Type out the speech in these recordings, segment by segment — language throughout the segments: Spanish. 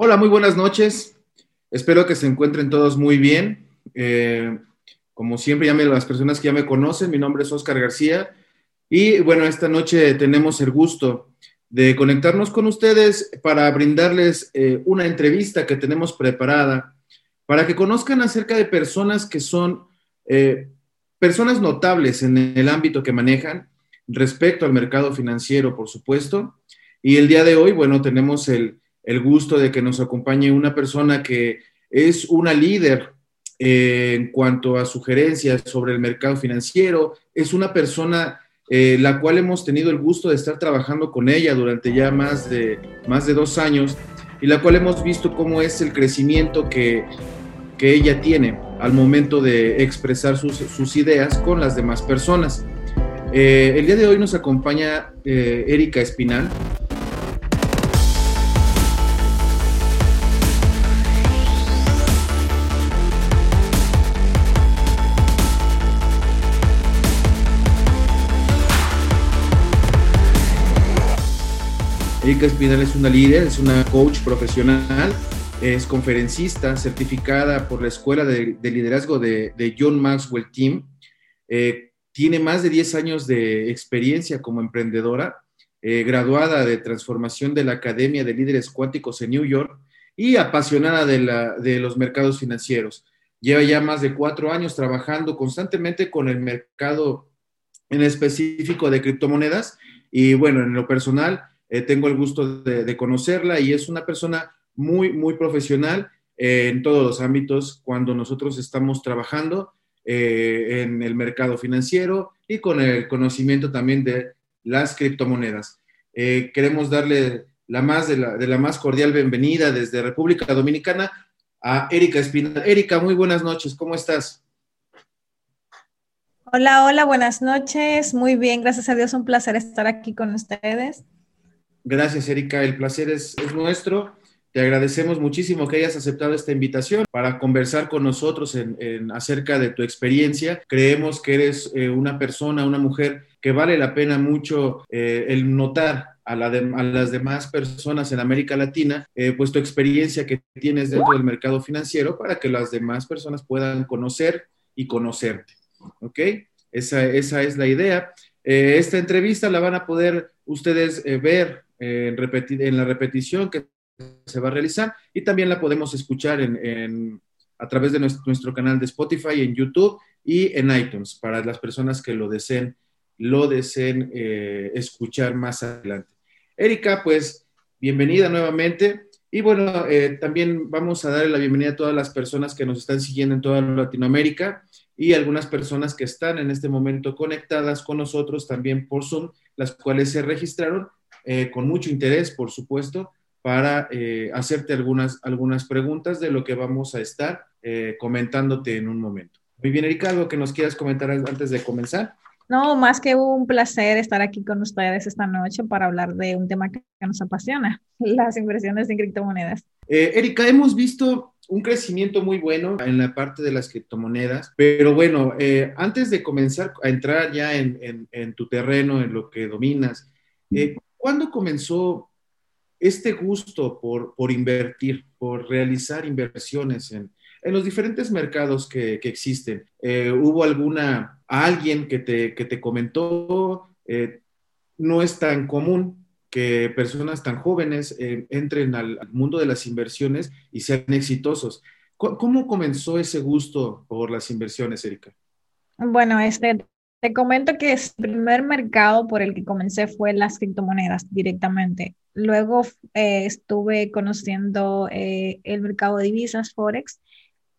Hola, muy buenas noches. Espero que se encuentren todos muy bien. Eh, como siempre, ya me, las personas que ya me conocen, mi nombre es Oscar García. Y bueno, esta noche tenemos el gusto de conectarnos con ustedes para brindarles eh, una entrevista que tenemos preparada para que conozcan acerca de personas que son eh, personas notables en el ámbito que manejan respecto al mercado financiero, por supuesto. Y el día de hoy, bueno, tenemos el, el gusto de que nos acompañe una persona que es una líder eh, en cuanto a sugerencias sobre el mercado financiero, es una persona eh, la cual hemos tenido el gusto de estar trabajando con ella durante ya más de, más de dos años y la cual hemos visto cómo es el crecimiento que, que ella tiene al momento de expresar sus, sus ideas con las demás personas. Eh, el día de hoy nos acompaña Erika Espinal. Erika Espinal es una líder, es una coach profesional, es conferencista certificada por la Escuela de, Liderazgo de, John Maxwell Team. Eh, tiene más de 10 años de experiencia como emprendedora, eh, graduada de transformación de la Academia de Líderes Cuánticos en New York y apasionada de, de los mercados financieros. Lleva ya más de cuatro años trabajando constantemente con el mercado en específico de criptomonedas y bueno, en lo personal, eh, tengo el gusto de, conocerla y es una persona muy, muy profesional eh, en todos los ámbitos cuando nosotros estamos trabajando eh, en el mercado financiero y con el conocimiento también de las criptomonedas. queremos darle la más de la, de la más cordial bienvenida desde República Dominicana a Erika Espinal. Erika, muy buenas noches, ¿cómo estás? Hola, hola, buenas noches. Muy bien, gracias a Dios, un placer estar aquí con ustedes. Gracias, Erika. El placer es, nuestro. Te agradecemos muchísimo que hayas aceptado esta invitación para conversar con nosotros en, acerca de tu experiencia. Creemos que eres eh, una persona, una mujer que vale la pena mucho eh, el notar a, las demás personas en América Latina, eh, pues tu experiencia que tienes dentro del mercado financiero para que las demás personas puedan conocer y conocerte. ¿Ok? Esa, esa es la idea. esta entrevista la van a poder ustedes ver en, en la repetición que se va a realizar y también la podemos escuchar en, a través de nuestro, canal de Spotify, en YouTube y en iTunes para las personas que lo deseen, lo deseen eh, escuchar más adelante. Erika, pues bienvenida nuevamente. Y bueno, eh, también vamos a darle la bienvenida a todas las personas que nos están siguiendo en toda Latinoamérica y algunas personas que están en este momento conectadas con nosotros también por Zoom, las cuales se registraron eh, con mucho interés, por supuesto, para eh, hacerte algunas, algunas preguntas de lo que vamos a estar eh, comentándote en un momento. Muy bien, Erika, ¿algo que nos quieras comentar antes de comenzar? No, más que un placer estar aquí con ustedes esta noche para hablar de un tema que nos apasiona, las inversiones en criptomonedas. Erika, hemos visto un crecimiento muy bueno en la parte de las criptomonedas, pero bueno, antes de comenzar a entrar ya en, en, tu terreno, en lo que dominas, ¿Cuándo comenzó este gusto por, por invertir, por realizar inversiones en, los diferentes mercados que, que existen? Eh, ¿Hubo alguna, alguien que te, que te comentó? Eh, no es tan común que personas tan jóvenes eh, entren al, mundo de las inversiones y sean exitosos. ¿Cómo comenzó ese gusto por las inversiones, Erika? Bueno, este, te comento que el primer mercado por el que comencé fue las criptomonedas directamente. Luego eh, estuve conociendo eh, el mercado de divisas, Forex,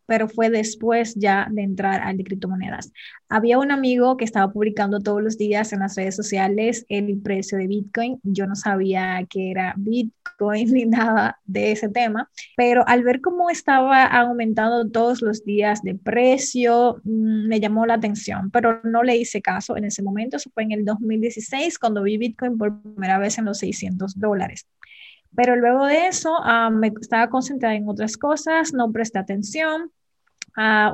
pero fue después ya de entrar al de criptomonedas. Había un amigo que estaba publicando todos los días en las redes sociales el precio de Bitcoin. Yo no sabía que era Bitcoin ni nada de ese tema, pero al ver cómo estaba aumentando todos los días de precio, mm, me llamó la atención, pero no le hice caso en ese momento. Eso fue en el 2016 cuando vi Bitcoin por primera vez en los 600 dólares. Pero luego de eso ah, me estaba concentrada en otras cosas, no presté atención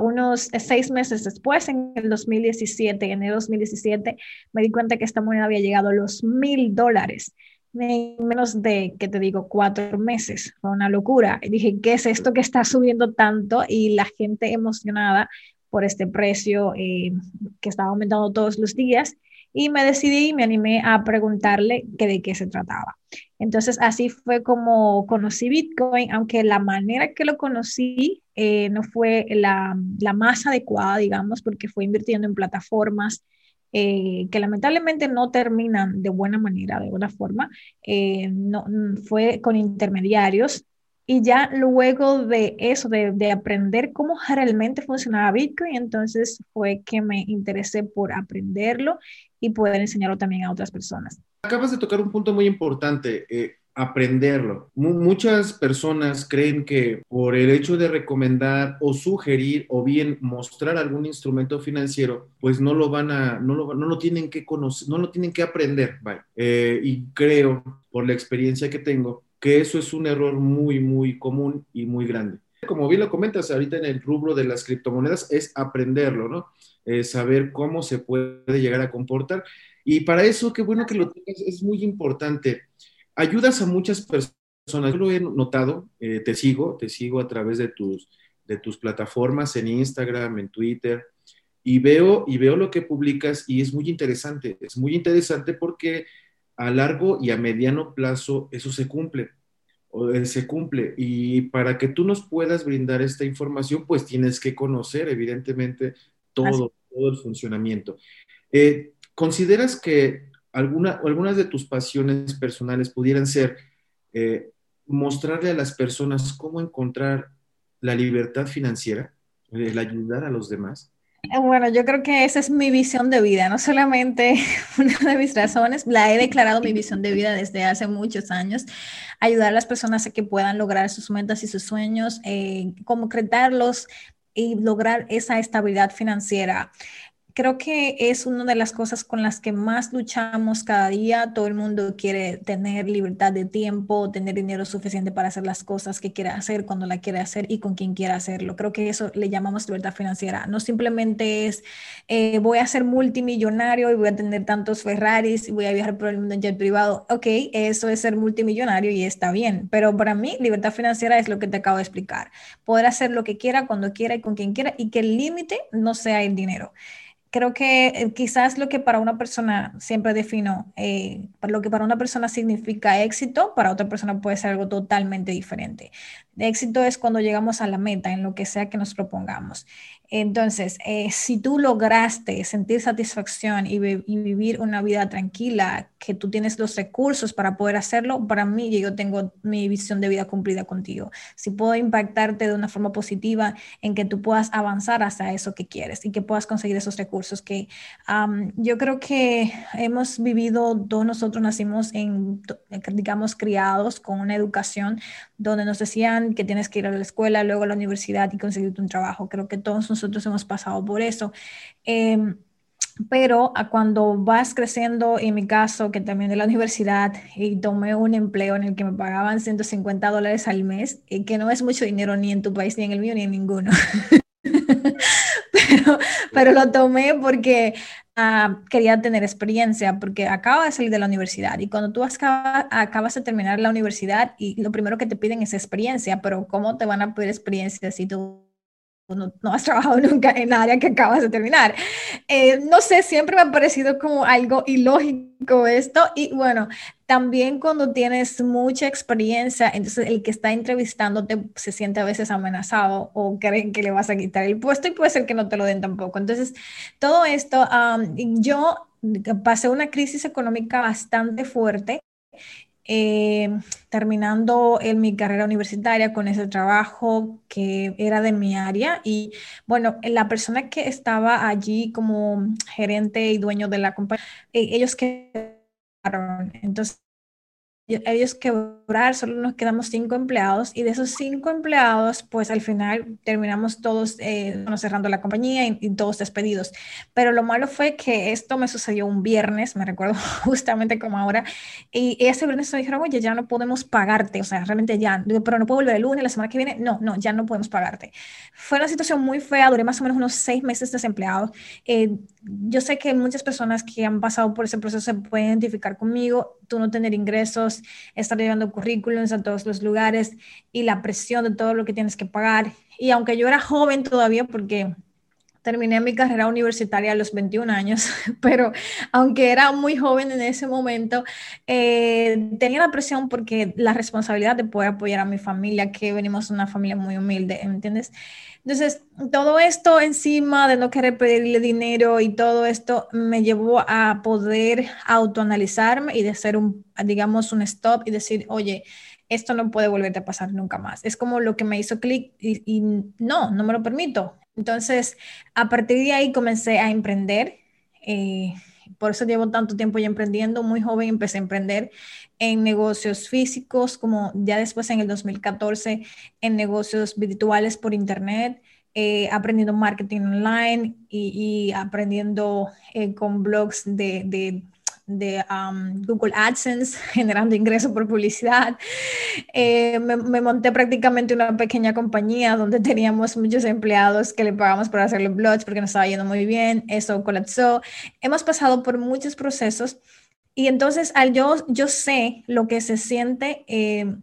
unos seis meses después, en el 2017, en el 2017, me di cuenta que esta moneda había llegado a los mil dólares. en menos de, ¿qué te digo?, cuatro meses. Fue una locura. Y dije, ¿qué es esto que está subiendo tanto? Y la gente emocionada por este precio eh, que estaba aumentando todos los días. Y me decidí y me animé a preguntarle que de qué se trataba. Entonces, así fue como conocí Bitcoin, aunque la manera que lo conocí eh, no fue la, la más adecuada, digamos, porque fue invirtiendo en plataformas eh, que lamentablemente no terminan de buena manera, de buena forma, eh, no, fue con intermediarios. Y ya luego de eso, de, de, aprender cómo realmente funcionaba Bitcoin, entonces fue que me interesé por aprenderlo y poder enseñarlo también a otras personas. Acabas de tocar un punto muy importante. Eh, aprenderlo. muchas personas creen que por el hecho de recomendar o sugerir o bien mostrar algún instrumento financiero, pues no lo van a, no lo, no lo tienen que conocer, no lo tienen que aprender. Eh, y creo, por la experiencia que tengo, que eso es un error muy, muy común y muy grande. Como bien lo comentas ahorita en el rubro de las criptomonedas, es aprenderlo, ¿no? saber cómo se puede llegar a comportar. Y para eso, qué bueno que lo tengas, es muy importante ayudas a muchas personas. Yo lo he notado, eh, te sigo, te sigo a través de tus, de tus plataformas en Instagram, en Twitter, y veo, y veo lo que publicas y es muy interesante. Es muy interesante porque a largo y a mediano plazo eso se cumple. Eh, se cumple. Y para que tú nos puedas brindar esta información, pues tienes que conocer, evidentemente, todo, todo el funcionamiento. Eh, ¿Consideras que alguna, algunas de tus pasiones personales pudieran ser eh, mostrarle a las personas cómo encontrar la libertad financiera, el ayudar a los demás? Bueno, yo creo que esa es mi visión de vida, no solamente una de mis razones, la he declarado mi visión de vida desde hace muchos años, ayudar a las personas a que puedan lograr sus metas y sus sueños, eh, concretarlos y lograr esa estabilidad financiera creo que es una de las cosas con las que más luchamos cada día. Todo el mundo quiere tener libertad de tiempo, tener dinero suficiente para hacer las cosas que quiere hacer, cuando la quiere hacer y con quien quiera hacerlo. Creo que eso le llamamos libertad financiera. No simplemente es eh, voy a ser multimillonario y voy a tener tantos Ferraris y voy a viajar por el mundo en jet privado. Ok, eso es ser multimillonario y está bien. Pero para mí, libertad financiera es lo que te acabo de explicar. Poder hacer lo que quiera, cuando quiera y con quien quiera y que el límite no sea el dinero creo que eh, quizás lo que para una persona, siempre defino, eh, lo que para una persona significa éxito, para otra persona puede ser algo totalmente diferente. éxito es cuando llegamos a la meta, en lo que sea que nos propongamos. Entonces, eh, si tú lograste sentir satisfacción y, vivir una vida tranquila, que tú tienes los recursos para poder hacerlo, para mí yo tengo mi visión de vida cumplida contigo. Si puedo impactarte de una forma positiva en que tú puedas avanzar hacia eso que quieres y que puedas conseguir esos recursos que yo creo que hemos vivido, todos nosotros nacimos en, digamos, criados con una educación donde nos decían que tienes que ir a la escuela, luego a la universidad y conseguirte un trabajo. Creo que todos nosotros hemos pasado por eso. Em, pero cuando vas creciendo, en mi caso, que también de la universidad, y tomé un empleo en el que me pagaban 150 dólares al mes, y que no es mucho dinero ni en tu país, ni en el mío, ni en ninguno. pero, lo tomé porque ah, quería tener experiencia, porque acabo de salir de la universidad y cuando tú acabas, acabas de terminar la universidad y lo primero que te piden es experiencia, pero ¿cómo te van a pedir experiencia si tú no, has trabajado nunca en la área que acabas de terminar. Eh, no sé, siempre me ha parecido como algo ilógico esto y bueno, también cuando tienes mucha experiencia, entonces el que está entrevistándote se siente a veces amenazado o creen que le vas a quitar el puesto y puede ser que no te lo den tampoco. Entonces, todo esto, yo pasé una crisis económica bastante fuerte eh, terminando en mi carrera universitaria con ese trabajo que era de mi área y bueno, la persona que estaba allí como gerente y dueño de la compañía, eh, ellos quedaron, entonces ellos quebrar, solo nos quedamos cinco empleados y de esos cinco empleados, pues al final terminamos todos eh, cerrando la compañía y, todos despedidos. Pero lo malo fue que esto me sucedió un viernes, me recuerdo justamente como ahora, y ese viernes me dijeron, oye, ya no podemos pagarte, o sea, realmente ya, pero no puedo volver el lunes, la semana que viene, no, no, ya no podemos pagarte. Fue una situación muy fea, duré más o menos unos seis meses desempleado. Eh, yo sé que muchas personas que han pasado por ese proceso se pueden identificar conmigo, tú no tener ingresos, estar llevando currículums a todos los lugares y la presión de todo lo que tienes que pagar. Y aunque yo era joven todavía, porque terminé mi carrera universitaria a los 21 años, pero aunque era muy joven en ese momento, eh, tenía la presión porque la responsabilidad de poder apoyar a mi familia, que venimos de una familia muy humilde, ¿me entiendes? Entonces, todo esto encima de no querer pedirle dinero y todo esto me llevó a poder autoanalizarme y de hacer un, digamos, un stop y decir, oye, esto no puede volverte a pasar nunca más. Es como lo que me hizo clic y, no, no me lo permito. Entonces, a partir de ahí comencé a emprender. Eh, por eso llevo tanto tiempo ya emprendiendo. Muy joven empecé a emprender en negocios físicos, como ya después en el 2014 en negocios virtuales por internet, eh, aprendiendo marketing online y, aprendiendo eh, con blogs de, de de Google AdSense, generando ingresos por publicidad. Eh, me, monté prácticamente una pequeña compañía donde teníamos muchos empleados que le pagamos por hacerle blogs porque nos estaba yendo muy bien. Eso colapsó. Hemos pasado por muchos procesos y entonces al yo, yo sé lo que se siente. Eh,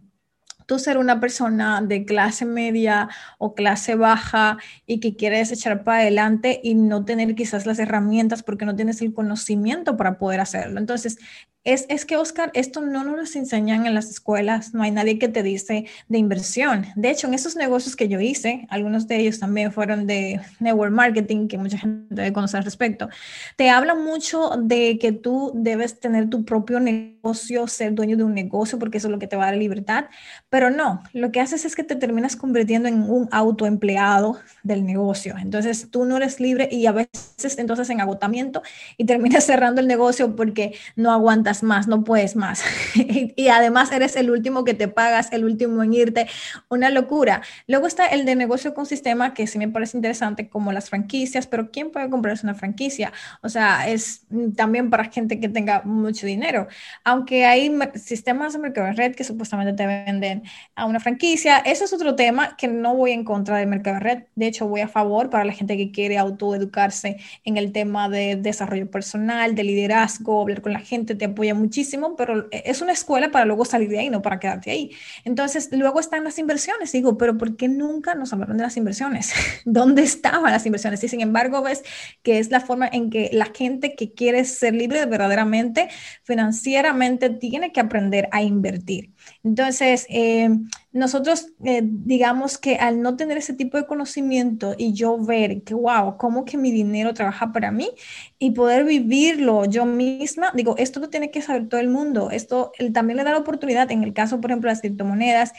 tú ser una persona de clase media o clase baja y que quieres echar para adelante y no tener quizás las herramientas porque no tienes el conocimiento para poder hacerlo. Entonces, es, que, Oscar, esto no nos enseñan en las escuelas, no hay nadie que te dice de inversión. De hecho, en esos negocios que yo hice, algunos de ellos también fueron de network marketing, que mucha gente debe conocer al respecto, te habla mucho de que tú debes tener tu propio negocio, ser dueño de un negocio, porque eso es lo que te va a dar libertad, pero no, lo que haces es que te terminas convirtiendo en un autoempleado del negocio. Entonces, tú no eres libre y a veces entonces en agotamiento y terminas cerrando el negocio porque no aguantas más, no puedes más. y, además eres el último que te pagas, el último en irte, una locura. Luego está el de negocio con sistema, que sí me parece interesante, como las franquicias, pero ¿quién puede comprarse una franquicia? O sea, es también para gente que tenga mucho dinero. Aunque hay sistemas de mercado de red que supuestamente te venden a una franquicia, eso es otro tema que no voy en contra del mercado de red. De hecho, voy a favor para la gente que quiere autoeducarse en el tema de desarrollo personal, de liderazgo, hablar con la gente, te apoya muchísimo, pero es una escuela para luego salir de ahí, no para quedarte ahí. Entonces, luego están las inversiones. Digo, pero ¿por qué nunca nos hablaron de las inversiones? ¿Dónde estaban las inversiones? Y sin embargo, ves que es la forma en que la gente que quiere ser libre verdaderamente financieramente tiene que aprender a invertir. Entonces, eh, nosotros eh, digamos que al no tener ese tipo de conocimiento y yo ver que, wow, cómo que mi dinero trabaja para mí y poder vivirlo yo misma, digo, esto lo tiene que saber todo el mundo. Esto también le da la oportunidad, en el caso, por ejemplo, de las criptomonedas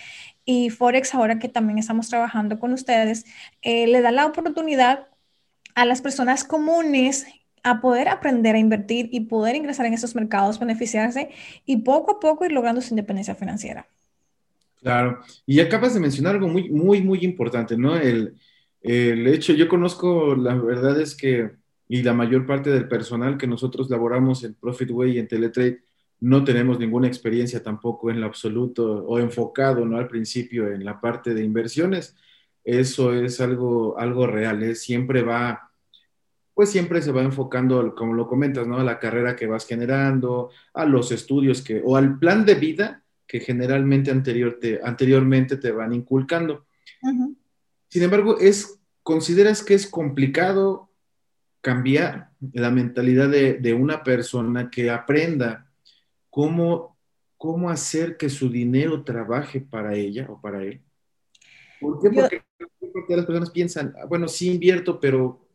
y Forex, ahora que también estamos trabajando con ustedes, eh, le da la oportunidad a las personas comunes a poder aprender a invertir y poder ingresar en esos mercados, beneficiarse y poco a poco ir logrando su independencia financiera. Claro, y acabas de mencionar algo muy, muy, muy importante, ¿no? El, el hecho, yo conozco, la verdad es que, y la mayor parte del personal que nosotros laboramos en Profitway y en Teletrade, no tenemos ninguna experiencia tampoco en lo absoluto o enfocado, ¿no? Al principio en la parte de inversiones. Eso es algo, algo real, ¿eh? siempre va pues siempre se va enfocando, como lo comentas, ¿no? A la carrera que vas generando, a los estudios que, o al plan de vida que generalmente anterior te, anteriormente te van inculcando. Sin embargo, es, ¿consideras que es complicado cambiar la mentalidad de, una persona que aprenda cómo, cómo hacer que su dinero trabaje para ella o para él? ¿Por qué? Porque, porque las personas piensan, bueno, sí invierto, pero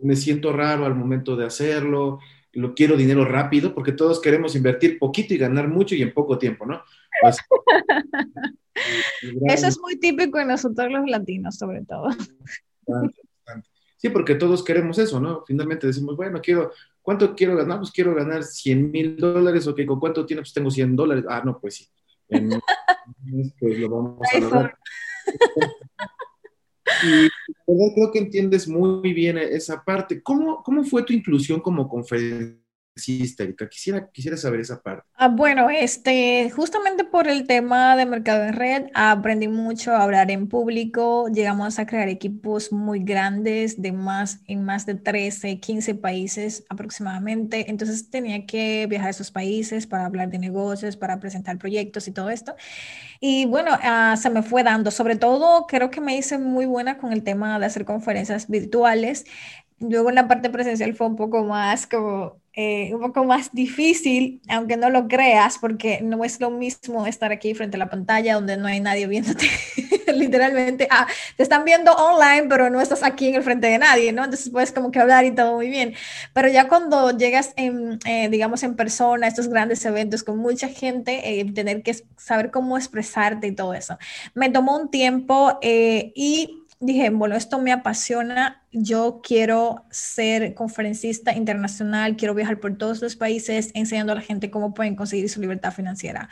me siento raro al momento de hacerlo, lo quiero dinero rápido, porque todos queremos invertir poquito y ganar mucho y en poco tiempo, ¿no? Pues, Eso es muy típico en nosotros los latinos, sobre todo. Sí, porque todos queremos eso, ¿no? Finalmente decimos, bueno, quiero, ¿cuánto quiero ganar? Pues quiero ganar 100 mil dólares, ok, ¿con cuánto tiene? Pues tengo 100 dólares. Ah, no, pues sí. pues lo vamos a lograr. Y creo que entiendes muy bien esa parte. ¿Cómo, ¿Cómo fue tu inclusión como conferencia? Histérica. Quisiera, quisiera saber esa parte. Ah, bueno, este, justamente por el tema de mercado en red, aprendí mucho a hablar en público. Llegamos a crear equipos muy grandes de más, en más de 13, 15 países aproximadamente. Entonces tenía que viajar a esos países para hablar de negocios, para presentar proyectos y todo esto. Y bueno, ah, se me fue dando. Sobre todo, creo que me hice muy buena con el tema de hacer conferencias virtuales. Luego en la parte presencial fue un poco más como eh, un poco más difícil, aunque no lo creas, porque no es lo mismo estar aquí frente a la pantalla donde no hay nadie viéndote. Literalmente, ah, te están viendo online, pero no estás aquí en el frente de nadie, ¿no? Entonces puedes como que hablar y todo muy bien. Pero ya cuando llegas, en, eh, digamos, en persona a estos grandes eventos con mucha gente, eh, tener que saber cómo expresarte y todo eso. Me tomó un tiempo y dije, bueno, esto me apasiona, yo quiero ser conferencista internacional, quiero viajar por todos los países enseñando a la gente cómo pueden conseguir su libertad financiera.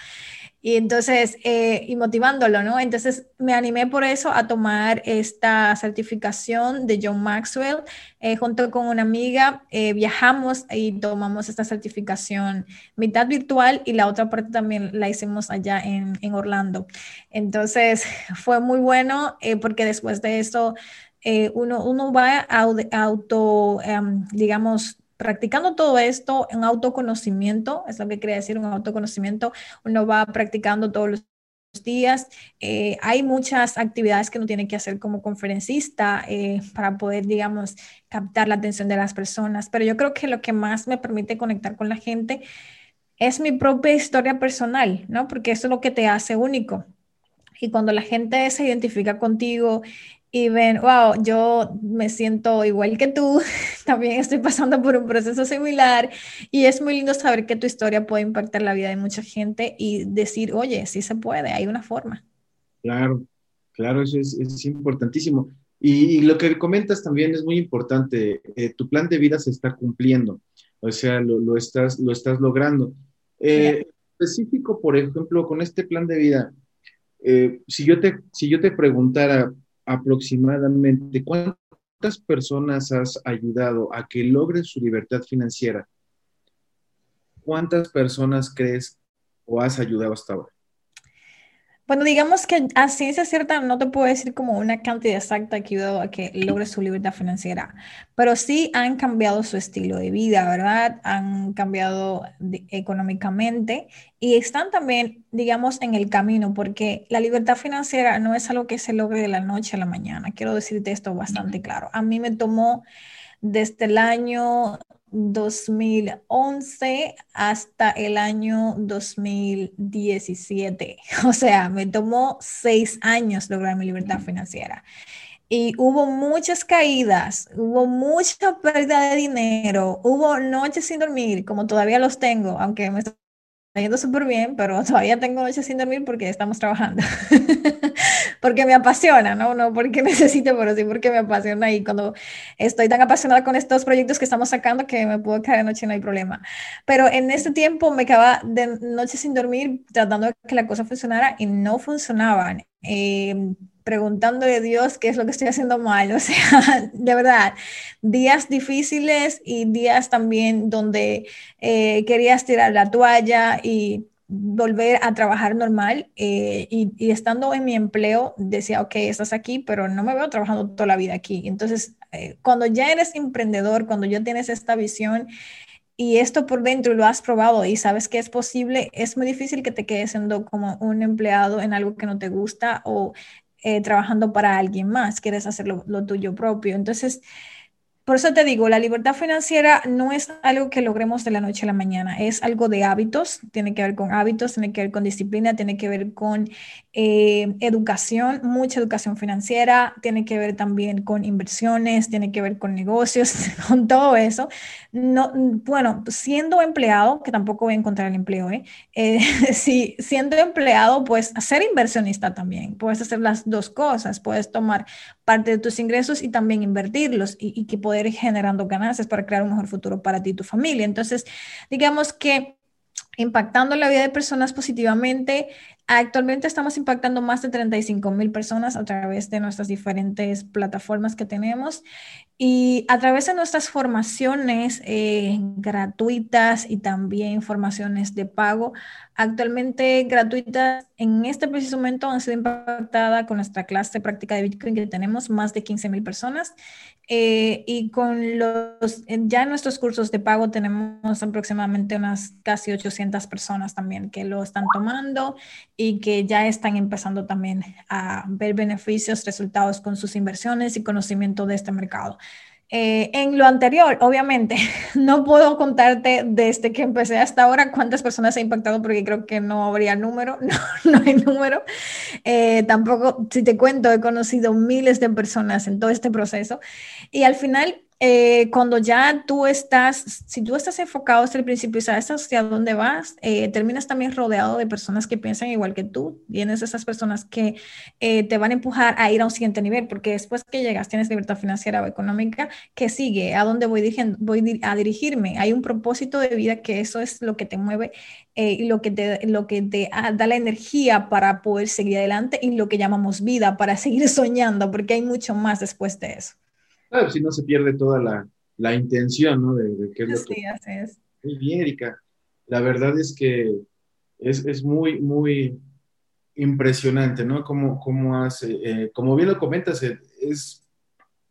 Y entonces, eh, y motivándolo, ¿no? Entonces me animé por eso a tomar esta certificación de John Maxwell. Eh, junto con una amiga, eh, viajamos y tomamos esta certificación mitad virtual y la otra parte también la hicimos allá en, en Orlando. Entonces fue muy bueno porque después de eso uno, uno va auto, em, digamos, practicando todo esto, en autoconocimiento, es lo que quería decir, un autoconocimiento, uno va practicando todos los días. Eh, hay muchas actividades que uno tiene que hacer como conferencista eh, para poder, digamos, captar la atención de las personas, pero yo creo que lo que más me permite conectar con la gente es mi propia historia personal, ¿no? Porque eso es lo que te hace único. Y cuando la gente se identifica contigo y ven, wow, yo me siento igual que tú, también estoy pasando por un proceso similar y es muy lindo saber que tu historia puede impactar la vida de mucha gente y decir, oye, sí se puede, hay una forma. Claro, claro, eso es, importantísimo. Y, lo que comentas también es muy importante, eh, tu plan de vida se está cumpliendo, o sea, lo, estás, lo estás logrando. Eh, específico, por ejemplo, con este plan de vida, eh, si, yo te, si yo te preguntara, aproximadamente cuántas personas has ayudado a que logren su libertad financiera? ¿Cuántas personas crees o has ayudado hasta ahora? Bueno, digamos que a ciencia cierta no te puedo decir como una cantidad exacta que ayudado a que logre su libertad financiera, pero sí han cambiado su estilo de vida, ¿verdad? Han cambiado económicamente y están también, digamos, en el camino, porque la libertad financiera no es algo que se logre de la noche a la mañana. Quiero decirte esto bastante claro. A mí me tomó desde el año 2011 hasta el año 2017. O sea, me tomó seis años lograr mi libertad financiera. Y hubo muchas caídas, hubo mucha pérdida de dinero, hubo noches sin dormir, como todavía los tengo, aunque me está yendo súper bien, pero todavía tengo noches sin dormir porque estamos trabajando. porque me apasiona, ¿no? No porque necesite, pero sí porque me apasiona y cuando estoy tan apasionada con estos proyectos que estamos sacando que me puedo caer de noche no hay problema. Pero en este tiempo me quedaba de noche sin dormir tratando de que la cosa funcionara y no funcionaban. Eh, preguntándole a Dios qué es lo que estoy haciendo mal. O sea, de verdad, días difíciles y días también donde eh, querías tirar la toalla y volver a trabajar normal eh, y, estando en mi empleo decía, ok, estás aquí, pero no me veo trabajando toda la vida aquí. Entonces, eh, cuando ya eres emprendedor, cuando ya tienes esta visión y esto por dentro lo has probado y sabes que es posible, es muy difícil que te quedes siendo como un empleado en algo que no te gusta o eh, trabajando para alguien más, quieres hacer lo, tuyo propio. Entonces, por eso te digo, la libertad financiera no es algo que logremos de la noche a la mañana, es algo de hábitos, tiene que ver con hábitos, tiene que ver con disciplina, tiene que ver con eh, educación, mucha educación financiera, tiene que ver también con inversiones, tiene que ver con negocios, con todo eso. No, bueno, siendo empleado, que tampoco voy a encontrar el empleo, ¿eh? eh si, siendo empleado, pues ser inversionista también, puedes hacer las dos cosas, puedes tomar parte de tus ingresos y también invertirlos y, y que poder generando ganancias para crear un mejor futuro para ti y tu familia. Entonces, digamos que impactando la vida de personas positivamente. Actualmente estamos impactando más de 35 mil personas a través de nuestras diferentes plataformas que tenemos y a través de nuestras formaciones eh, gratuitas y también formaciones de pago. Actualmente gratuitas en este preciso momento han sido impactadas con nuestra clase de práctica de Bitcoin que tenemos más de 15 mil personas eh, y con los, ya en nuestros cursos de pago tenemos aproximadamente unas casi 800 personas también que lo están tomando y que ya están empezando también a ver beneficios, resultados con sus inversiones y conocimiento de este mercado. Eh, en lo anterior, obviamente, no puedo contarte desde que empecé hasta ahora cuántas personas ha impactado porque creo que no habría número, no, no hay número. Eh, tampoco, si te cuento, he conocido miles de personas en todo este proceso y al final eh, cuando ya tú estás, si tú estás enfocado desde el principio y sabes hacia dónde vas, eh, terminas también rodeado de personas que piensan igual que tú. Tienes esas personas que eh, te van a empujar a ir a un siguiente nivel, porque después que llegas, tienes libertad financiera o económica, ¿qué sigue? ¿A dónde voy, voy a dirigirme? Hay un propósito de vida que eso es lo que te mueve y lo que te, lo que te ah, da la energía para poder seguir adelante y lo que llamamos vida, para seguir soñando, porque hay mucho más después de eso. Claro, si no se pierde toda la, la intención, ¿no? De, qué es lo que... es. Muy bien, Erika. La verdad es que es, es muy, muy impresionante, ¿no? Como, como hace, eh, como bien lo comentas, eh, es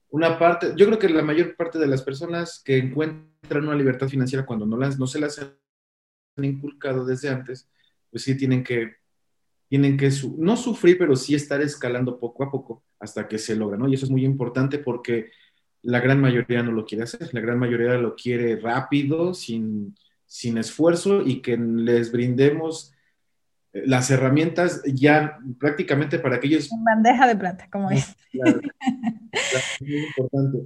una parte, yo creo que la mayor parte de las personas que encuentran una libertad financiera cuando no, las, no se las han inculcado desde antes, pues sí tienen que, tienen que no sufrir, pero sí estar escalando poco a poco hasta que se logra, ¿no? Y eso es muy importante porque la gran mayoría no lo quiere hacer, la gran mayoría lo quiere rápido, sin, sin esfuerzo y que les brindemos eh, las herramientas ya prácticamente para que ellos... En bandeja de plata, como es. muy importante.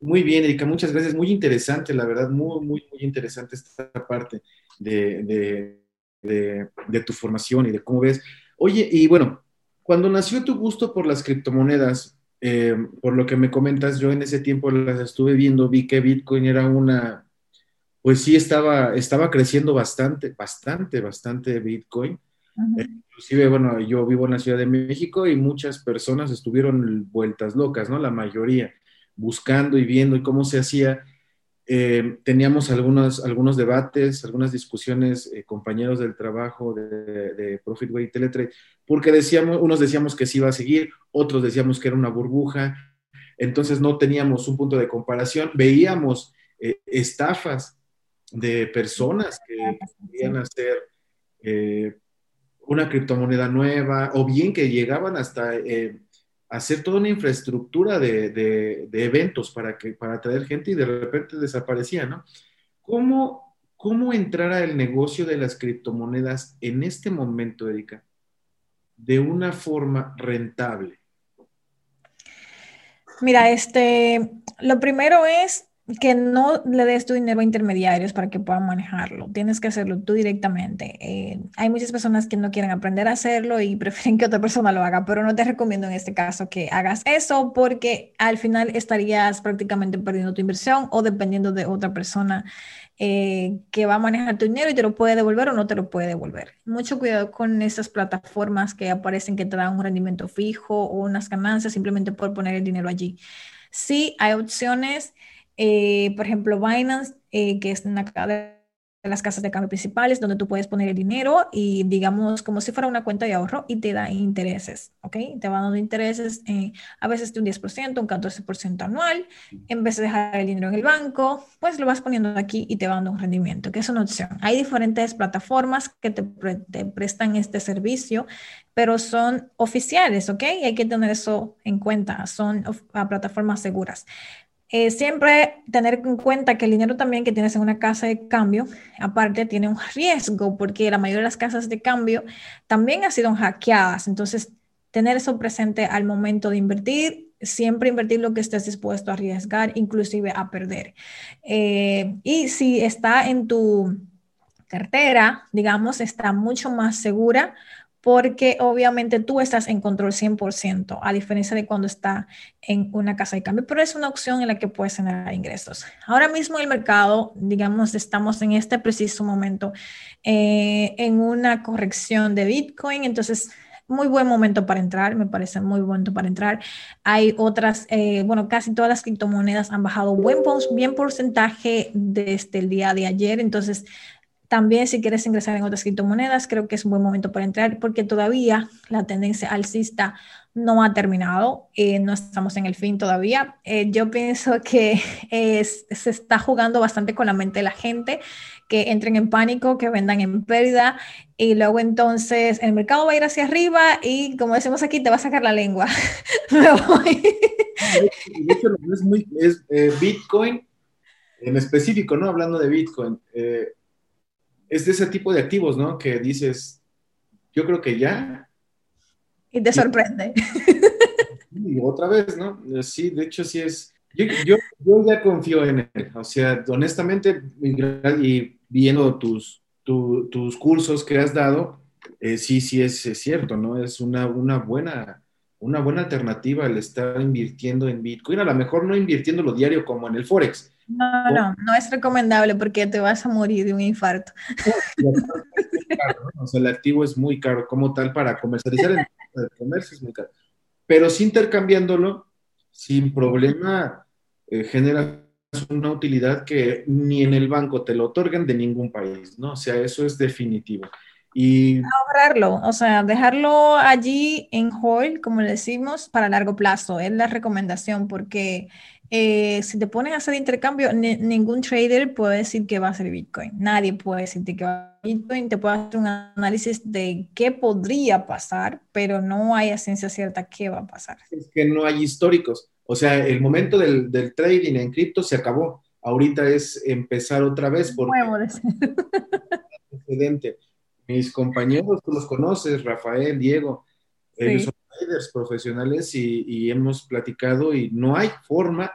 Muy bien, Erika, muchas gracias. Muy interesante, la verdad, muy, muy, muy interesante esta parte de, de, de tu formación y de cómo ves. Oye, y bueno, cuando nació tu gusto por las criptomonedas, eh, por lo que me comentas, yo en ese tiempo las estuve viendo, vi que Bitcoin era una, pues sí estaba, estaba creciendo bastante, bastante, bastante Bitcoin. inclusive, bueno, yo vivo en la Ciudad de México y muchas personas estuvieron vueltas locas, ¿no? La mayoría, buscando y viendo y cómo se hacía. Eh, teníamos algunos, algunos debates, algunas discusiones, eh, compañeros del trabajo de, de Profitway y Teletrade, porque decíamos, unos decíamos que sí iba a seguir, otros decíamos que era una burbuja, entonces no teníamos un punto de comparación, veíamos eh, estafas de personas que querían hacer una criptomoneda nueva, o bien que llegaban hasta hacer toda una infraestructura de, eventos para, que, para atraer gente y de repente desaparecía, ¿no? ¿Cómo, ¿Cómo entrar al negocio de las criptomonedas en este momento, Erika, de una forma rentable? Mira, este, lo primero es que no le des tu dinero a intermediarios para que puedan manejarlo. Tienes que hacerlo tú directamente. Eh, hay muchas personas que no quieren aprender a hacerlo y prefieren que otra persona lo haga, pero no te recomiendo en este caso que hagas eso porque al final estarías prácticamente perdiendo tu inversión o dependiendo de otra persona eh, que va a manejar tu dinero y te lo puede devolver o no te lo puede devolver. Mucho cuidado con esas plataformas que aparecen que te dan un rendimiento fijo o unas ganancias simplemente por poner el dinero allí. Sí, hay opciones eh, por ejemplo, Binance, eh, que es una de las casas de cambio principales donde tú puedes poner el dinero y digamos como si fuera una cuenta de ahorro y te da intereses, ¿ok? Te va dando intereses eh, a veces de un 10%, un 14% anual. En vez de dejar el dinero en el banco, pues lo vas poniendo aquí y te va dando un rendimiento, que es una opción. Hay diferentes plataformas que te, te prestan este servicio, pero son oficiales, ¿ok? Y hay que tener eso en cuenta, son plataformas seguras. Eh, siempre tener en cuenta que el dinero también que tienes en una casa de cambio, aparte tiene un riesgo, porque la mayoría de las casas de cambio también han sido hackeadas. Entonces, tener eso presente al momento de invertir, siempre invertir lo que estés dispuesto a arriesgar, inclusive a perder. Eh, y si está en tu cartera, digamos, está mucho más segura porque obviamente tú estás en control 100%, a diferencia de cuando está en una casa de cambio, pero es una opción en la que puedes generar ingresos. Ahora mismo el mercado, digamos, estamos en este preciso momento eh, en una corrección de Bitcoin, entonces muy buen momento para entrar, me parece muy buen momento para entrar. Hay otras, eh, bueno, casi todas las criptomonedas han bajado buen bien porcentaje desde el día de ayer, entonces también si quieres ingresar en otras criptomonedas, creo que es un buen momento para entrar porque todavía la tendencia alcista no ha terminado, eh, no estamos en el fin todavía. Eh, yo pienso que se está jugando bastante con la mente de la gente, que entren en pánico, que vendan en pérdida y luego entonces el mercado va a ir hacia arriba y como decimos aquí, te va a sacar la lengua. Me voy. es, muy, es eh, Bitcoin en específico, ¿no? Hablando de Bitcoin es de ese tipo de activos, ¿no? Que dices, yo creo que ya. Y te sorprende. Y otra vez, ¿no? Sí, de hecho sí es. Yo, yo, ya confío en él. O sea, honestamente, y viendo tus, tus cursos que has dado, eh, sí, sí es, cierto, ¿no? Es una, una, buena, una buena alternativa el estar invirtiendo en Bitcoin. A lo mejor no invirtiendo lo diario como en el Forex, no, no, no es recomendable porque te vas a morir de un infarto. O sea, el activo es muy caro como tal para comercializar en el comercio es muy caro. Pero si intercambiándolo, sin problema, eh, generas una utilidad que ni en el banco te lo otorgan de ningún país, ¿no? O sea, eso es definitivo. Y ahorrarlo, o sea, dejarlo allí en hold, como le decimos, para largo plazo, es la recomendación, porque eh, si te pones a hacer intercambio, ningún trader puede decir que va a ser Bitcoin. Nadie puede decirte que va a ser Bitcoin. Te puede hacer un análisis de qué podría pasar, pero no hay a ciencia cierta qué va a pasar. Es que no hay históricos. O sea, el momento del, del trading en cripto se acabó. Ahorita es empezar otra vez. por Nuevo Mis compañeros, tú los conoces, Rafael, Diego, ellos son traders profesionales y, y hemos platicado y no hay forma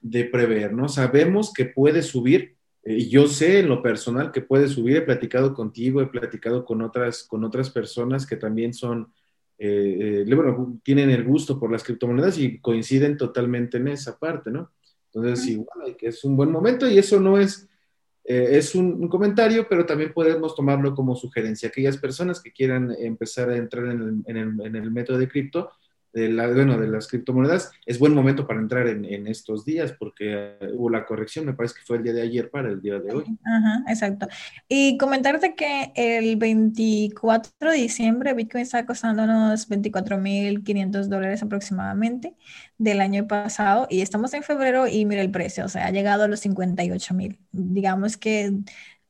de prever, ¿no? Sabemos que puede subir, eh, y yo sé en lo personal que puede subir, he platicado contigo, he platicado con otras, con otras personas que también son, eh, eh, bueno, tienen el gusto por las criptomonedas y coinciden totalmente en esa parte, ¿no? Entonces, igual, que es un buen momento y eso no es, es un, comentario, pero también podemos tomarlo como sugerencia. Aquellas personas que quieran empezar a entrar en el, en el método de cripto, de, la, bueno, de las criptomonedas, es buen momento para entrar en, en, estos días porque hubo la corrección, me parece que fue el día de ayer para el día de hoy. Ajá, exacto. Y comentarte que el 24 de diciembre Bitcoin está costando unos 24.500 dólares aproximadamente del año pasado y estamos en febrero y mira el precio, o sea, ha llegado a los 58.000. Digamos que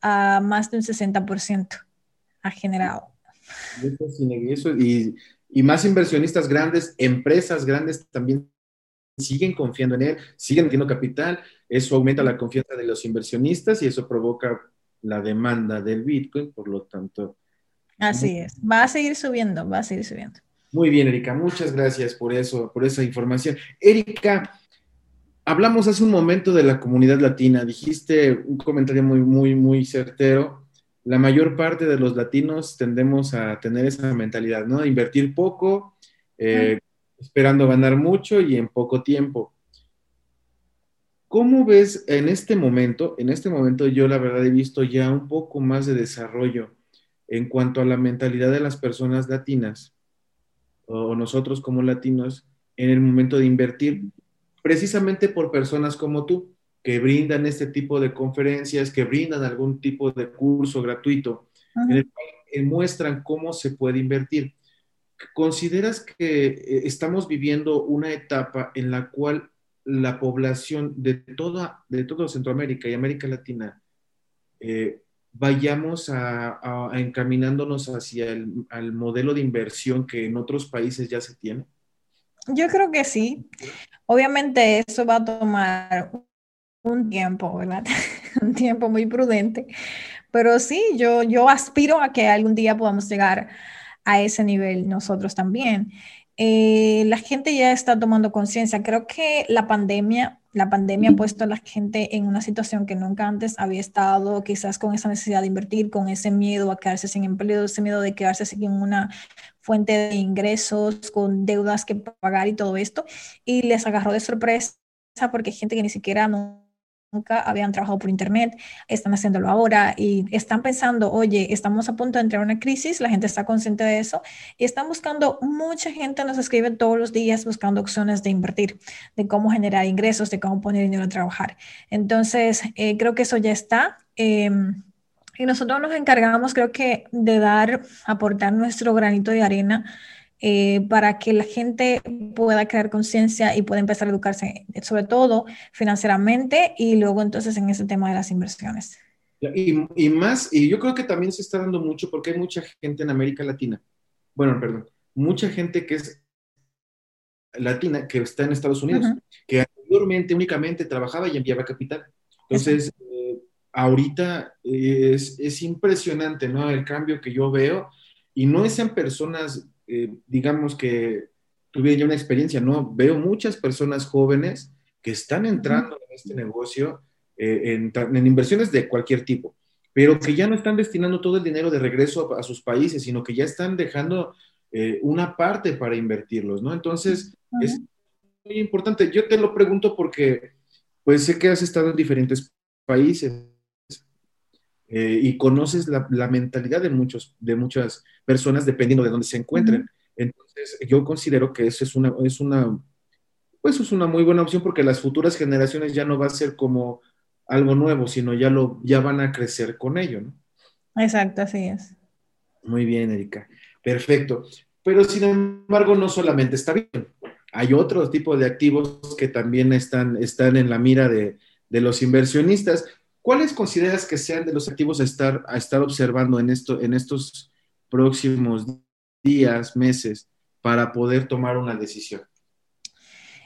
a más de un 60% ha generado. Eso, y y más inversionistas grandes, empresas grandes también siguen confiando en él, siguen metiendo capital, eso aumenta la confianza de los inversionistas y eso provoca la demanda del Bitcoin, por lo tanto. Así es, va a seguir subiendo, va a seguir subiendo. Muy bien, Erika, muchas gracias por eso, por esa información. Erika, hablamos hace un momento de la comunidad latina, dijiste un comentario muy, muy, muy certero la mayor parte de los latinos tendemos a tener esa mentalidad, ¿no? Invertir poco, eh, esperando ganar mucho y en poco tiempo. ¿Cómo ves en este momento? En este momento yo la verdad he visto ya un poco más de desarrollo en cuanto a la mentalidad de las personas latinas o nosotros como latinos en el momento de invertir, precisamente por personas como tú que brindan este tipo de conferencias, que brindan algún tipo de curso gratuito, en el cual muestran cómo se puede invertir. ¿Consideras que eh, estamos viviendo una etapa en la cual la población de toda, de todo Centroamérica y América Latina eh, vayamos a, encaminándonos hacia el modelo de inversión que en otros países ya se tiene? Yo creo que sí. Obviamente eso va a tomar un tiempo, ¿verdad? un tiempo muy prudente. Pero sí, yo, yo aspiro a que algún día podamos llegar a ese nivel nosotros también. Eh, la gente ya está tomando conciencia. Creo que la pandemia, la pandemia ha puesto a la gente en una situación que nunca antes había estado, quizás con esa necesidad de invertir, con ese miedo a quedarse sin empleo, ese miedo de quedarse sin una fuente de ingresos, con deudas que pagar y todo esto. Y les agarró de sorpresa porque hay gente que ni siquiera no nunca habían trabajado por Internet, están haciéndolo ahora y están pensando, oye, estamos a punto de entrar en una crisis, la gente está consciente de eso y están buscando, mucha gente nos escribe todos los días buscando opciones de invertir, de cómo generar ingresos, de cómo poner dinero a trabajar. Entonces, eh, creo que eso ya está. Em, y nosotros nos encargamos, creo que, de dar, aportar nuestro granito de arena eh, para que la gente pueda crear conciencia y pueda empezar a educarse, sobre todo financieramente y luego entonces en ese tema de las inversiones. Y, y, más, y yo creo que también se está dando mucho porque hay mucha gente en América Latina, bueno, perdón, mucha gente que es latina, que está en Estados Unidos, que anteriormente únicamente trabajaba y enviaba capital. Entonces, eh, ahorita es, es, impresionante, ¿no? El cambio que yo veo, y no es en personas eh, digamos que tuve ya una experiencia, ¿no? Veo muchas personas jóvenes que están entrando en este negocio, eh, en, inversiones de cualquier tipo, pero que ya no están destinando todo el dinero de regreso a, sus países, sino que ya están dejando eh, una parte para invertirlos, ¿no? Entonces, es muy importante. Yo te lo pregunto porque, pues sé que has estado en diferentes países y conoces la, la, mentalidad de, muchos, de muchas personas dependiendo de dónde se encuentren. Entonces, yo considero que eso es una, es una, pues es una muy buena opción porque las futuras generaciones ya no va a ser como algo nuevo, sino ya, lo, ya van a crecer con ello, ¿no? Exacto, así es. Muy bien, Erika. Perfecto. Pero sin embargo, no solamente está bien. Hay otro tipo de activos que también están, están en la mira de, de los inversionistas. ¿Cuáles consideras que sean de los activos a estar, a estar observando en, esto, en estos próximos días, meses, para poder tomar una decisión?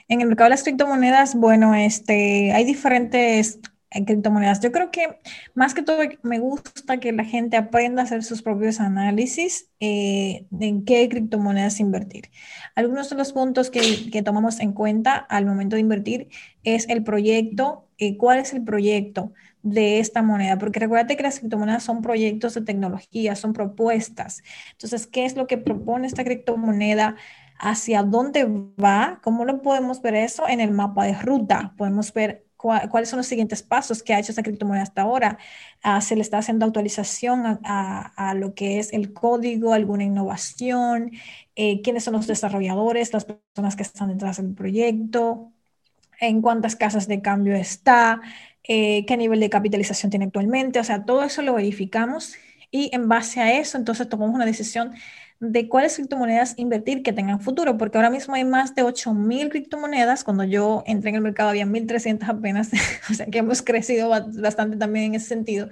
En el mercado de las criptomonedas, bueno, este, hay diferentes criptomonedas. Yo creo que más que todo me gusta que la gente aprenda a hacer sus propios análisis eh, en qué criptomonedas invertir. Algunos de los puntos que, que, tomamos en cuenta al momento de invertir es el proyecto, eh, cuál es el proyecto de esta moneda, porque recuerda que las criptomonedas son proyectos de tecnología, son propuestas. Entonces, ¿qué es lo que propone esta criptomoneda? ¿Hacia dónde va? ¿Cómo lo podemos ver eso en el mapa de ruta? Podemos ver cuáles son los siguientes pasos que ha hecho esta criptomoneda hasta ahora. Ah, se le está haciendo actualización a, lo que es el código, alguna innovación, eh, quiénes son los desarrolladores, las personas que están detrás del proyecto, en cuántas casas de cambio está, eh, qué nivel de capitalización tiene actualmente, o sea, todo eso lo verificamos y en base a eso entonces tomamos una decisión de cuáles criptomonedas invertir que tengan futuro, porque ahora mismo hay más de 8.000 criptomonedas, cuando yo entré en el mercado había 1.300 apenas, o sea que hemos crecido bastante también en ese sentido.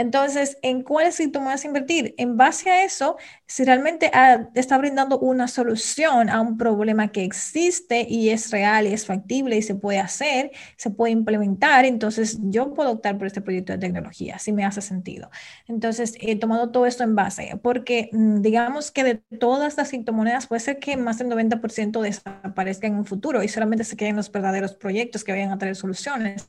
Entonces, ¿en cuáles criptomonedas invertir? En base a eso, si realmente ah, está brindando una solución a un problema que existe y es real y es factible y se puede hacer, se puede implementar, entonces yo puedo optar por este proyecto de tecnología, si me hace sentido. Entonces, he tomado todo esto en base, porque mm, digamos que de todas las criptomonedas puede ser que más del 90% desaparezca en un futuro y solamente se queden los verdaderos proyectos que vayan a traer soluciones.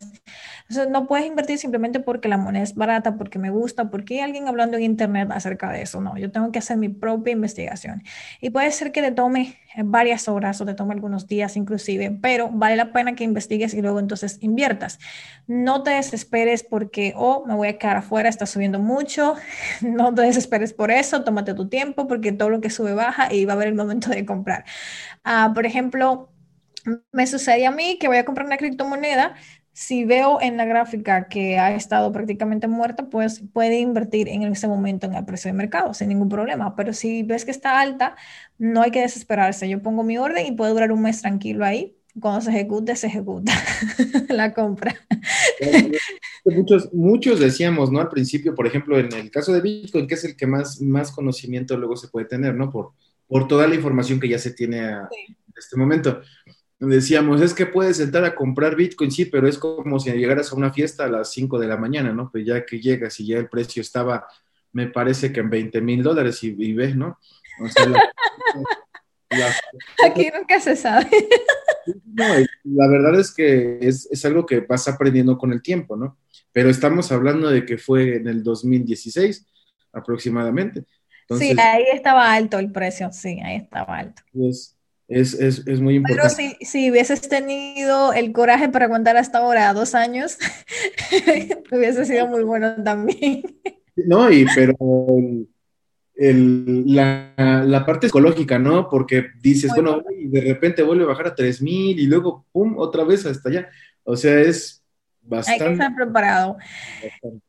Entonces, no puedes invertir simplemente porque la moneda es barata, porque me gusta, porque hay alguien hablando en internet acerca de eso. No, yo tengo que hacer mi propia investigación. Y puede ser que te tome varias horas o te tome algunos días inclusive, pero vale la pena que investigues y luego entonces inviertas. No te desesperes porque, oh, me voy a quedar afuera, está subiendo mucho. No te desesperes por eso, tómate tu tiempo porque todo lo que sube baja y va a haber el momento de comprar. Ah, por ejemplo, me sucede a mí que voy a comprar una criptomoneda, si veo en la gráfica que ha estado prácticamente muerta, pues puede invertir en ese momento en el precio de mercado sin ningún problema. Pero si ves que está alta, no hay que desesperarse. Yo pongo mi orden y puede durar un mes tranquilo ahí. Cuando se ejecute, se ejecuta la compra. Muchos, muchos decíamos, ¿no? Al principio, por ejemplo, en el caso de Bitcoin, que es el que más, más conocimiento luego se puede tener, ¿no? Por, por toda la información que ya se tiene a, este momento. Decíamos, es que puedes entrar a comprar Bitcoin, sí, pero es como si llegaras a una fiesta a las 5 de la mañana, ¿no? Pues ya que llegas y ya el precio estaba, me parece que en 20 mil dólares y, ves, ¿no? Aquí nunca se sabe. No, la verdad es que es, es, algo que vas aprendiendo con el tiempo, ¿no? Pero estamos hablando de que fue en el 2016 aproximadamente. sí, ahí estaba alto el precio, sí, ahí estaba alto. Pues, es, es, es, muy importante. Pero si, si, hubieses tenido el coraje para aguantar hasta ahora dos años, hubiese sido muy bueno también. No, y pero el, la, la, parte psicológica, ¿no? Porque dices, bueno, y de repente vuelve a bajar a 3000 y luego, pum, otra vez hasta allá. O sea, es bastante. Hay que estar preparado.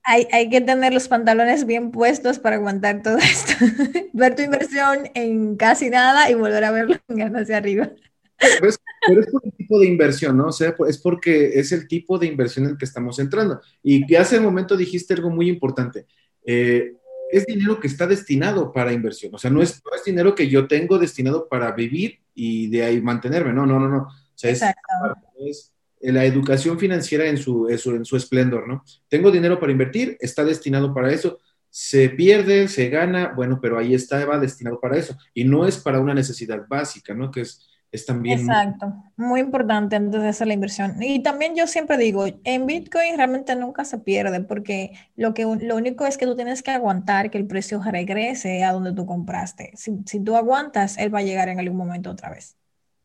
Hay, hay, que tener los pantalones bien puestos para aguantar todo esto. Ver tu inversión en casi nada y volver a verlo en hacia arriba. Pero es, pero es, por el tipo de inversión, ¿no? O sea, es porque es el tipo de inversión en el que estamos entrando. Y que hace un momento dijiste algo muy importante. Eh, es dinero que está destinado para inversión. O sea, no es, no es dinero que yo tengo destinado para vivir y de ahí mantenerme. No, no, no, no. O sea, es, la educación financiera en su, en su esplendor, ¿no? Tengo dinero para invertir, está destinado para eso. Se pierde, se gana, bueno, pero ahí está, va destinado para eso. Y no es para una necesidad básica, ¿no? Que es es también... Exacto, muy importante antes de hacer la inversión. Y también yo siempre digo, en Bitcoin realmente nunca se pierde porque lo, que, lo único es que tú tienes que aguantar que el precio regrese a donde tú compraste. Si, si tú aguantas, él va a llegar en algún momento otra vez.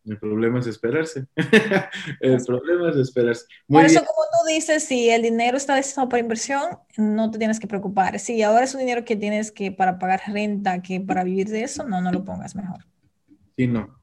El problema es esperarse. el problema es esperarse. Por eso, como tú dices, si el dinero está destinado para inversión, no te tienes que preocupar. Si ahora es un dinero que tienes que para pagar renta, que para vivir de eso, no, no lo pongas mejor. Sí, no.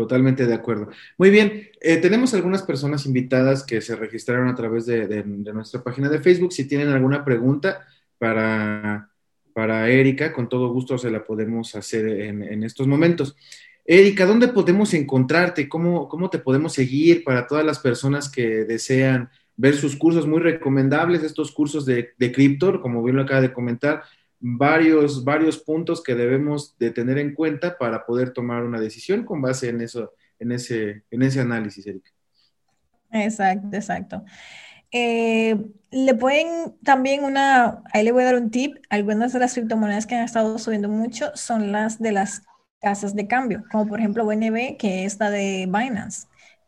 Totalmente de acuerdo. Muy bien, eh, tenemos algunas personas invitadas que se registraron a través de, nuestra página de Facebook. Si tienen alguna pregunta para, para Erika, con todo gusto se la podemos hacer en, estos momentos. Erika, ¿dónde podemos encontrarte? ¿Cómo, ¿Cómo te podemos seguir para todas las personas que desean ver sus cursos muy recomendables, estos cursos de, de como bien lo acaba de comentar? varios, varios puntos que debemos de tener en cuenta para poder tomar una decisión con base en eso, en ese, en ese análisis, Erika. Exacto, exacto. Eh, le pueden también una, ahí le voy a dar un tip, algunas de las criptomonedas que han estado subiendo mucho son las de las casas de cambio, como por ejemplo BNB, que es la de Binance,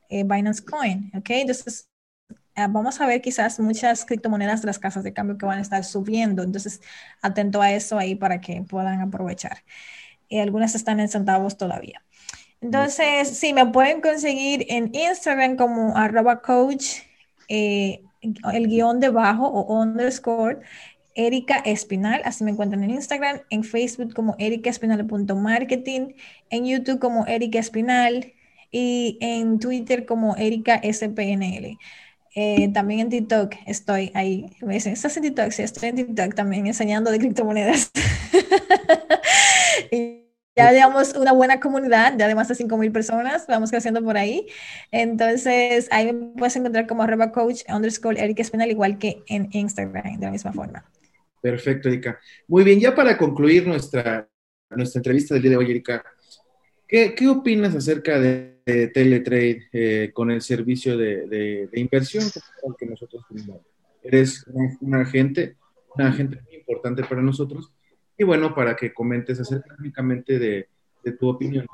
eh, Binance Coin, ¿ok? Entonces, Ah, vamos a ver quizás muchas criptomonedas de las casas de cambio que van a estar subiendo. Entonces, atento a eso ahí para que puedan aprovechar. Y algunas están en centavos todavía. Entonces, sí, me pueden conseguir en Instagram como arroba coach, eh, el guion debajo o underscore, Erika Espinal, así me encuentran en Instagram, en Facebook como erikaespinal.marketing, en YouTube como Erika Espinal y en Twitter como Erika SPNL. Eh, también en TikTok estoy ahí. Me dicen, ¿estás en TikTok? Sí, estoy en TikTok también enseñando de criptomonedas. ya digamos una buena comunidad, ya de más de 5.000 personas, vamos creciendo por ahí. Entonces, ahí me puedes encontrar como arroba coach underscore Erika Espinal, igual que en Instagram, de la misma forma. Perfecto, Erika. Muy bien, ya para concluir nuestra, nuestra entrevista del día de hoy, Erika, ¿qué, qué opinas acerca de teletrade eh, con el servicio de, inversión que nosotros tenemos. Eres un, agente, un agente muy importante para nosotros. Y bueno, para que comentes acerca únicamente de, tu opinión.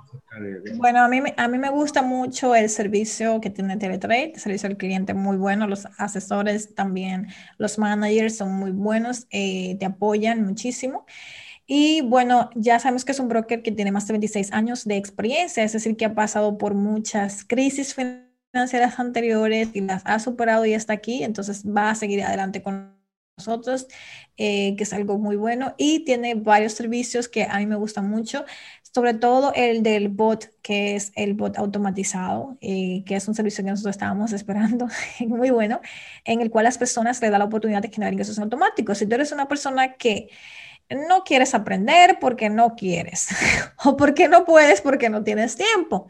Bueno, a mí, a mí me gusta mucho el servicio que tiene Teletrade, el servicio al cliente muy bueno, los asesores también, los managers son muy buenos, eh, te apoyan muchísimo. Y bueno, ya sabemos que es un broker que tiene más de 26 años de experiencia, es decir, que ha pasado por muchas crisis financieras anteriores y las ha superado y está aquí, entonces va a seguir adelante con nosotros, eh, que es algo muy bueno. Y tiene varios servicios que a mí me gustan mucho, sobre todo el del bot, que es el bot automatizado, eh, que es un servicio que nosotros estábamos esperando, muy bueno, en el cual las personas le dan la oportunidad de generar ingresos automáticos. Si tú eres una persona que no quieres aprender porque no quieres o porque no puedes porque no tienes tiempo.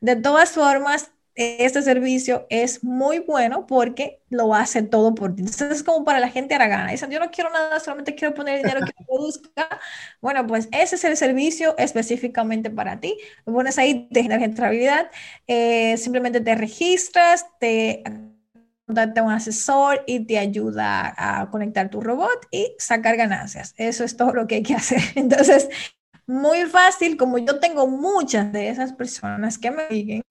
De todas formas, este servicio es muy bueno porque lo hace todo por ti. Entonces es como para la gente aragana. Dicen, yo no quiero nada, solamente quiero poner dinero que produzca. Bueno, pues ese es el servicio específicamente para ti. Lo pones ahí, te genera rentabilidad. Eh, simplemente te registras, te contacta un asesor y te ayuda a conectar tu robot y sacar ganancias. Eso es todo lo que hay que hacer. Entonces, muy fácil, como yo tengo muchas de esas personas que me siguen,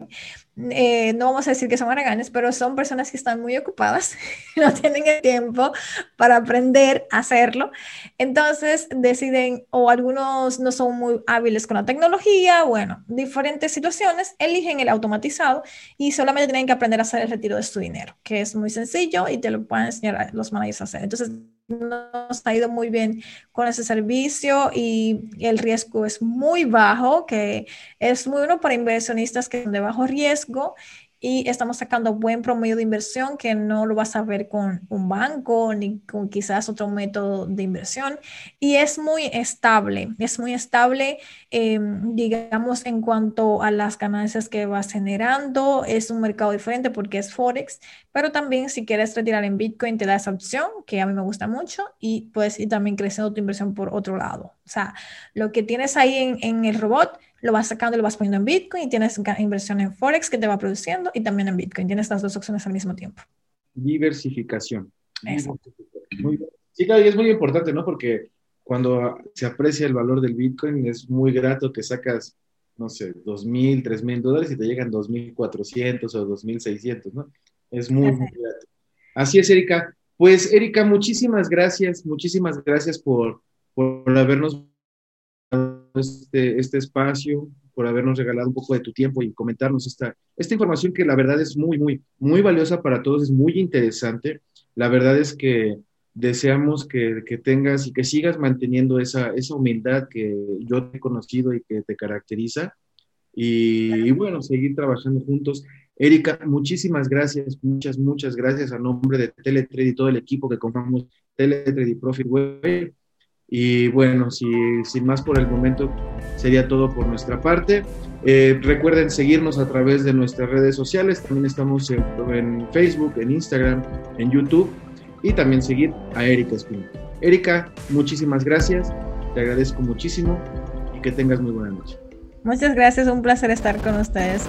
eh, no vamos a decir que son haraganes, pero son personas que están muy ocupadas, no tienen el tiempo para aprender a hacerlo, entonces deciden, o algunos no son muy hábiles con la tecnología, bueno, diferentes situaciones, eligen el automatizado y solamente tienen que aprender a hacer el retiro de su dinero, que es muy sencillo y te lo pueden enseñar los managers a hacer. Entonces, nos ha ido muy bien con ese servicio y el riesgo es muy bajo, que es muy bueno para inversionistas que son de bajo riesgo y estamos sacando buen promedio de inversión que no lo vas a ver con un banco ni con quizás otro método de inversión. Y es muy estable, es muy estable, em, digamos, en cuanto a las ganancias que vas generando. Es un mercado diferente porque es Forex, pero también si quieres retirar en Bitcoin te da esa opción que a mí me gusta mucho y puedes ir también creciendo tu inversión por otro lado. O sea, lo que tienes ahí en, en el robot lo vas sacando y lo vas poniendo en Bitcoin y tienes inversión en Forex que te va produciendo y también en Bitcoin. Tienes las dos opciones al mismo tiempo. Diversificación. Muy, sí, claro, y es muy importante, ¿no? Porque cuando se aprecia el valor del Bitcoin es muy grato que sacas, no sé, dos mil, tres mil dólares y te llegan dos mil cuatrocientos o dos mil seiscientos, ¿no? Es muy, muy grato. Así es, Erika. Pues, Erika, muchísimas gracias, muchísimas gracias por, por habernos este, este espacio, por habernos regalado un poco de tu tiempo y comentarnos esta, esta información que la verdad es muy, muy, muy valiosa para todos, es muy interesante. La verdad es que deseamos que, que tengas y que sigas manteniendo esa, esa humildad que yo te he conocido y que te caracteriza. Y, bueno, seguir trabajando juntos. Erika, muchísimas gracias, muchas, muchas gracias a nombre de Teletrade y todo el equipo que compramos Teletrade y Profit Web. Y bueno, si, sin más por el momento, sería todo por nuestra parte. Eh, recuerden seguirnos a través de nuestras redes sociales. También estamos en, Facebook, en Instagram, en YouTube. Y también seguir a Erika Espino. Erika, muchísimas gracias. Te agradezco muchísimo y que tengas muy buena noche. Muchas gracias, un placer estar con ustedes.